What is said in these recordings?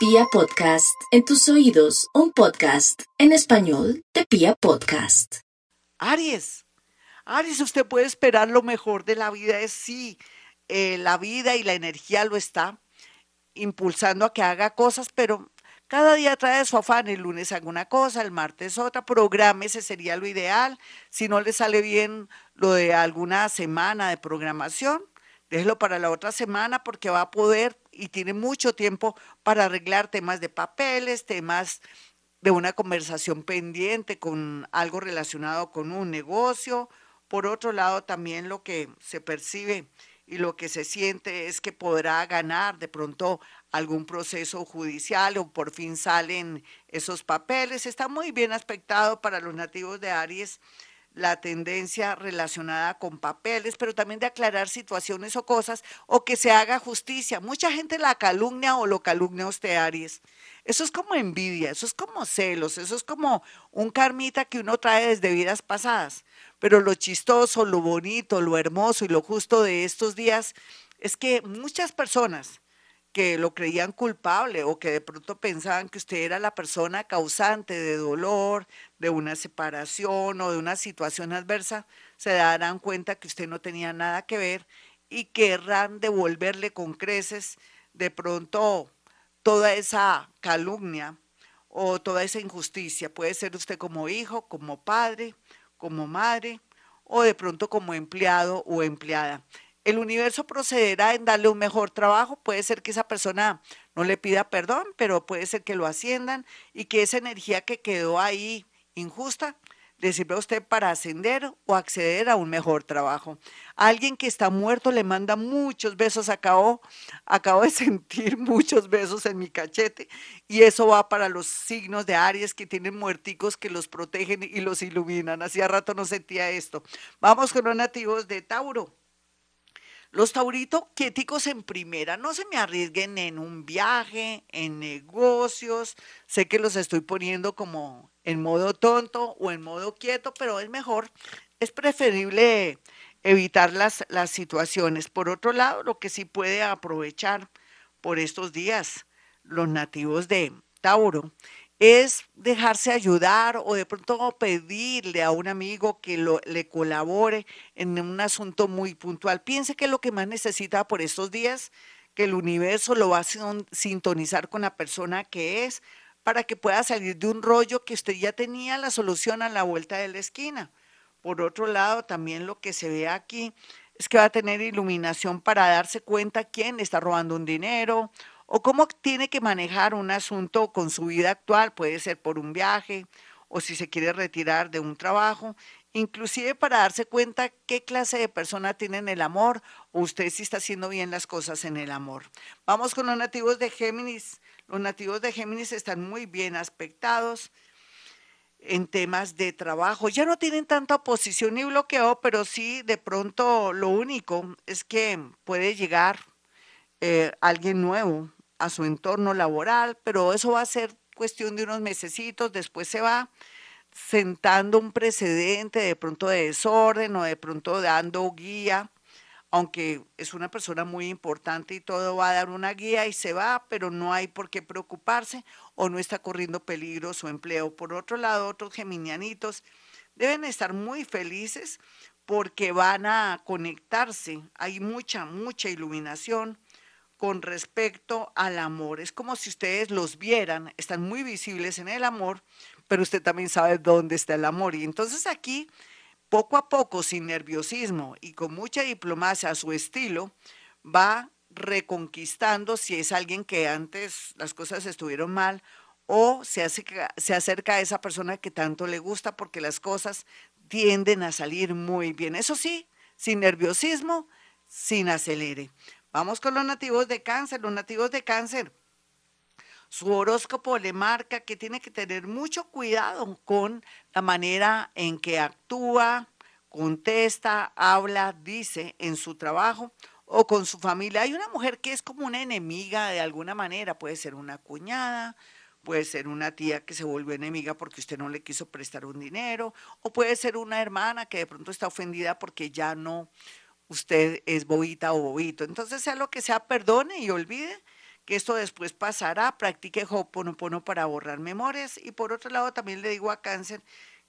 Pia Podcast, en tus oídos, un podcast en español de Pia Podcast. Aries, Aries, usted puede esperar lo mejor de la vida, es sí, eh, la vida y la energía lo está impulsando a que haga cosas, pero cada día trae su afán, el lunes haga una cosa, el martes otra, programa, ese sería lo ideal. Si no le sale bien lo de alguna semana de programación, déjelo para la otra semana porque va a poder y tiene mucho tiempo para arreglar temas de papeles, temas de una conversación pendiente con algo relacionado con un negocio. Por otro lado, también lo que se percibe y lo que se siente es que podrá ganar de pronto algún proceso judicial o por fin salen esos papeles. Está muy bien aspectado para los nativos de Aries la tendencia relacionada con papeles, pero también de aclarar situaciones o cosas o que se haga justicia. Mucha gente la calumnia o lo calumnia a usted, Aries. Eso es como envidia, eso es como celos, eso es como un karmita que uno trae desde vidas pasadas. Pero lo chistoso, lo bonito, lo hermoso y lo justo de estos días es que muchas personas que lo creían culpable o que de pronto pensaban que usted era la persona causante de dolor, de una separación o de una situación adversa, se darán cuenta que usted no tenía nada que ver y querrán devolverle con creces de pronto toda esa calumnia o toda esa injusticia. Puede ser usted como hijo, como padre, como madre o de pronto como empleado o empleada el universo procederá en darle un mejor trabajo. Puede ser que esa persona no le pida perdón, pero puede ser que lo asciendan y que esa energía que quedó ahí injusta le sirva a usted para ascender o acceder a un mejor trabajo. Alguien que está muerto le manda muchos besos. Acabo, acabo de sentir muchos besos en mi cachete y eso va para los signos de Aries que tienen muerticos que los protegen y los iluminan. Hacía rato no sentía esto. Vamos con los nativos de Tauro. Los tauritos quieticos en primera, no se me arriesguen en un viaje, en negocios. Sé que los estoy poniendo como en modo tonto o en modo quieto, pero es mejor, es preferible evitar las, las situaciones. Por otro lado, lo que sí puede aprovechar por estos días los nativos de Tauro es dejarse ayudar o de pronto pedirle a un amigo que le colabore en un asunto muy puntual. Piense que lo que más necesita por estos días, que el universo lo va a sintonizar con la persona que es para que pueda salir de un rollo que usted ya tenía la solución a la vuelta de la esquina. Por otro lado, también lo que se ve aquí es que va a tener iluminación para darse cuenta quién está robando un dinero o cómo tiene que manejar un asunto con su vida actual, puede ser por un viaje o si se quiere retirar de un trabajo, inclusive para darse cuenta qué clase de persona tiene en el amor o usted si está haciendo bien las cosas en el amor. Vamos con los nativos de Géminis. Los nativos de Géminis están muy bien aspectados en temas de trabajo. Ya no tienen tanta oposición ni bloqueo, pero sí de pronto lo único es que puede llegar eh, alguien nuevo a su entorno laboral, pero eso va a ser cuestión de unos mesecitos, después se va sentando un precedente de pronto de desorden o de pronto dando guía, aunque es una persona muy importante y todo va a dar una guía y se va, pero no hay por qué preocuparse o no está corriendo peligro su empleo. Por otro lado, otros geminianitos deben estar muy felices porque van a conectarse, hay mucha, mucha iluminación con respecto al amor. Es como si ustedes los vieran, están muy visibles en el amor, pero usted también sabe dónde está el amor. Y entonces aquí, poco a poco, sin nerviosismo y con mucha diplomacia a su estilo, va reconquistando si es alguien que antes las cosas estuvieron mal o se, se acerca a esa persona que tanto le gusta porque las cosas tienden a salir muy bien. Eso sí, sin nerviosismo, sin acelere. Vamos con los nativos de cáncer. Los nativos de cáncer, su horóscopo le marca que tiene que tener mucho cuidado con la manera en que actúa, contesta, habla, dice en su trabajo o con su familia. Hay una mujer que es como una enemiga de alguna manera, puede ser una cuñada, puede ser una tía que se volvió enemiga porque usted no le quiso prestar un dinero, o puede ser una hermana que de pronto está ofendida porque ya no usted es bobita o bobito. Entonces, sea lo que sea, perdone y olvide que esto después pasará, practique Ho'oponopono para borrar memorias y por otro lado también le digo a cáncer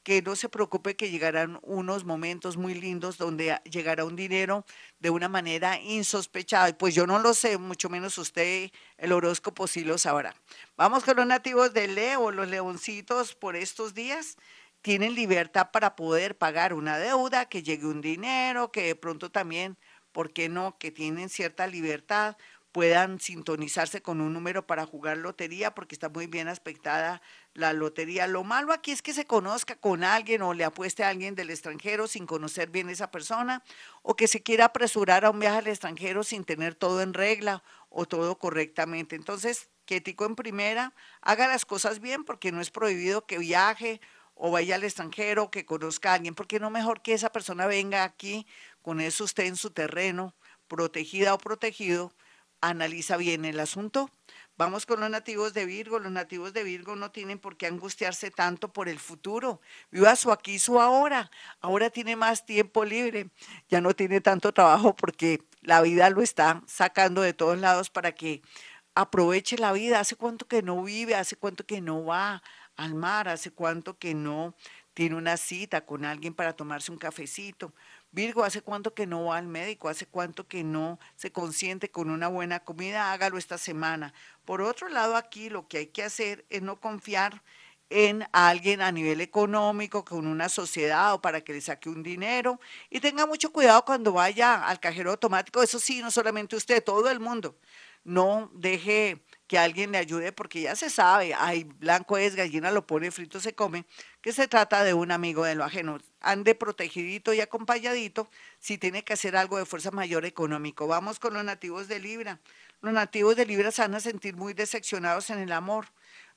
que no se preocupe que llegarán unos momentos muy lindos donde llegará un dinero de una manera insospechada. Pues yo no lo sé, mucho menos usted, el horóscopo sí lo sabrá. Vamos con los nativos de Leo, los leoncitos por estos días tienen libertad para poder pagar una deuda, que llegue un dinero, que de pronto también, ¿por qué no? Que tienen cierta libertad puedan sintonizarse con un número para jugar lotería, porque está muy bien aspectada la lotería. Lo malo aquí es que se conozca con alguien o le apueste a alguien del extranjero sin conocer bien esa persona, o que se quiera apresurar a un viaje al extranjero sin tener todo en regla o todo correctamente. Entonces, quietico en primera, haga las cosas bien, porque no es prohibido que viaje o vaya al extranjero, que conozca a alguien, porque no mejor que esa persona venga aquí, con eso usted en su terreno, protegida o protegido, analiza bien el asunto. Vamos con los nativos de Virgo. Los nativos de Virgo no tienen por qué angustiarse tanto por el futuro. Viva su aquí, su ahora. Ahora tiene más tiempo libre. Ya no tiene tanto trabajo porque la vida lo está sacando de todos lados para que aproveche la vida. Hace cuánto que no vive, hace cuánto que no va al mar, hace cuánto que no tiene una cita con alguien para tomarse un cafecito. Virgo, ¿hace cuánto que no va al médico? ¿Hace cuánto que no se consiente con una buena comida? Hágalo esta semana. Por otro lado, aquí lo que hay que hacer es no confiar en alguien a nivel económico, con una sociedad o para que le saque un dinero. Y tenga mucho cuidado cuando vaya al cajero automático. Eso sí, no solamente usted, todo el mundo. No deje que alguien le ayude porque ya se sabe, ay, blanco es, gallina lo pone, frito se come, que se trata de un amigo de lo ajeno. Ande protegidito y acompañadito si tiene que hacer algo de fuerza mayor económico. Vamos con los nativos de Libra. Los nativos de Libra se van a sentir muy decepcionados en el amor,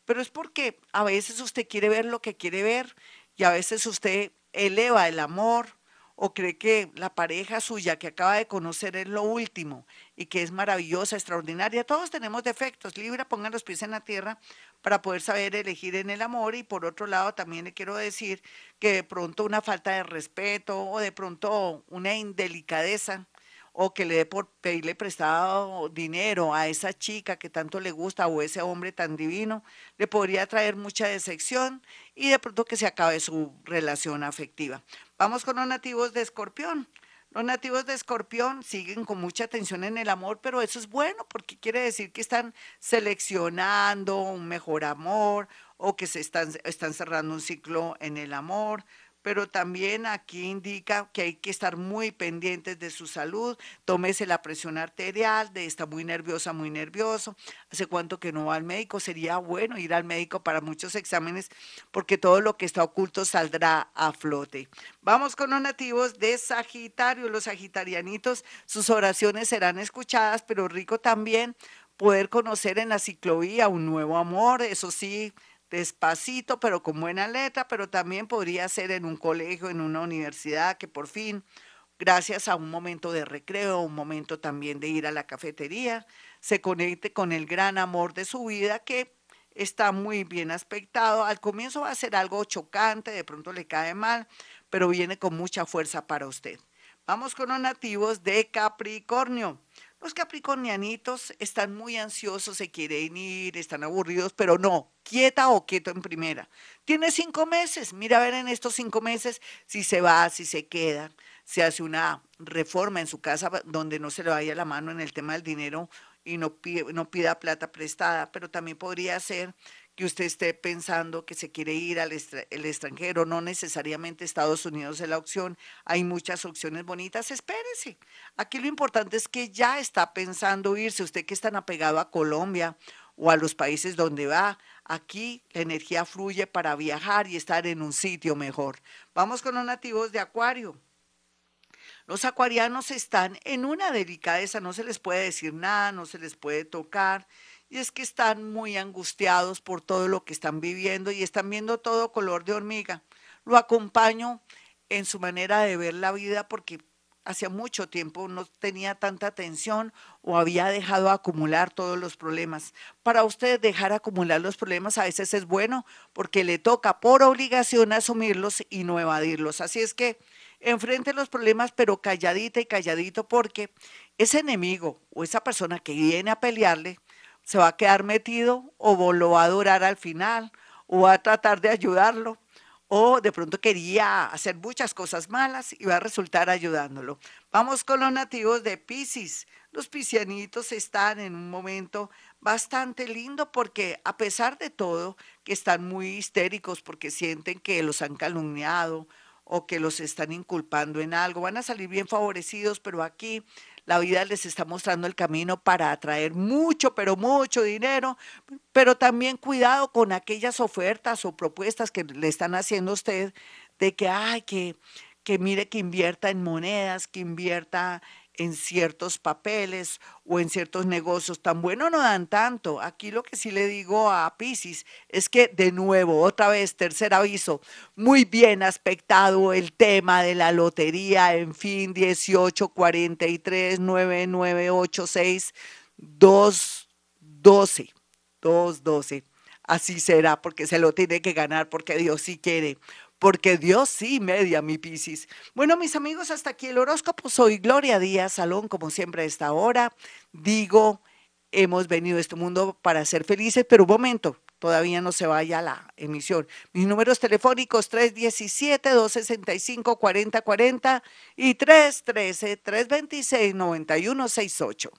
pero es porque a veces usted quiere ver lo que quiere ver y a veces usted eleva el amor, o cree que la pareja suya que acaba de conocer es lo último y que es maravillosa, extraordinaria. Todos tenemos defectos. Libra, pongan los pies en la tierra para poder saber elegir en el amor y por otro lado también le quiero decir que de pronto una falta de respeto o de pronto una indelicadeza o que le dé por pedirle prestado dinero a esa chica que tanto le gusta o ese hombre tan divino, le podría traer mucha decepción y de pronto que se acabe su relación afectiva. Vamos con los nativos de Escorpión. Los nativos de Escorpión siguen con mucha atención en el amor, pero eso es bueno porque quiere decir que están seleccionando un mejor amor o que se están, están cerrando un ciclo en el amor pero también aquí indica que hay que estar muy pendientes de su salud, tómese la presión arterial, de está muy nerviosa, muy nervioso, hace cuánto que no va al médico, sería bueno ir al médico para muchos exámenes porque todo lo que está oculto saldrá a flote. Vamos con los nativos de Sagitario, los sagitarianitos, sus oraciones serán escuchadas, pero rico también poder conocer en la ciclovía un nuevo amor, eso sí, despacito, pero con buena letra, pero también podría ser en un colegio, en una universidad, que por fin, gracias a un momento de recreo, un momento también de ir a la cafetería, se conecte con el gran amor de su vida que está muy bien aspectado. Al comienzo va a ser algo chocante, de pronto le cae mal, pero viene con mucha fuerza para usted. Vamos con los nativos de Capricornio. Los capricornianitos están muy ansiosos, se quieren ir, están aburridos, pero no, quieta o quieto en primera. Tiene cinco meses, mira a ver en estos cinco meses si se va, si se queda, si hace una reforma en su casa donde no se le vaya la mano en el tema del dinero y no, no pida plata prestada, pero también podría ser que usted esté pensando que se quiere ir al extranjero, no necesariamente Estados Unidos es la opción, hay muchas opciones bonitas, espérese. Aquí lo importante es que ya está pensando irse, usted que es tan apegado a Colombia o a los países donde va, aquí la energía fluye para viajar y estar en un sitio mejor. Vamos con los nativos de Acuario. Los acuarianos están en una delicadeza, no se les puede decir nada, no se les puede tocar y es que están muy angustiados por todo lo que están viviendo y están viendo todo color de hormiga. Lo acompaño en su manera de ver la vida porque hacía mucho tiempo no tenía tanta atención o había dejado acumular todos los problemas. Para usted dejar acumular los problemas a veces es bueno porque le toca por obligación asumirlos y no evadirlos. Así es que enfrente los problemas pero calladita y calladito porque ese enemigo o esa persona que viene a pelearle se va a quedar metido o lo va a durar al final o va a tratar de ayudarlo o de pronto quería hacer muchas cosas malas y va a resultar ayudándolo. Vamos con los nativos de Pisces. Los piscianitos están en un momento bastante lindo porque a pesar de todo, que están muy histéricos porque sienten que los han calumniado o que los están inculpando en algo, van a salir bien favorecidos, pero aquí la vida les está mostrando el camino para atraer mucho, pero mucho dinero, pero también cuidado con aquellas ofertas o propuestas que le están haciendo a usted de que, ay, que, que mire que invierta en monedas, que invierta en ciertos papeles o en ciertos negocios tan bueno no dan tanto. Aquí lo que sí le digo a Pisces es que de nuevo, otra vez, tercer aviso, muy bien aspectado el tema de la lotería, en fin, 18, 43, 9, 9, 8, 6, 2, 12, 2, 12. Así será, porque se lo tiene que ganar, porque Dios sí quiere porque Dios sí media mi Piscis. Bueno, mis amigos, hasta aquí el horóscopo. Soy Gloria Díaz Salón, como siempre a esta hora. Digo, hemos venido a este mundo para ser felices, pero un momento, todavía no se vaya la emisión. Mis números telefónicos 317-265-4040 y 313-326-9168.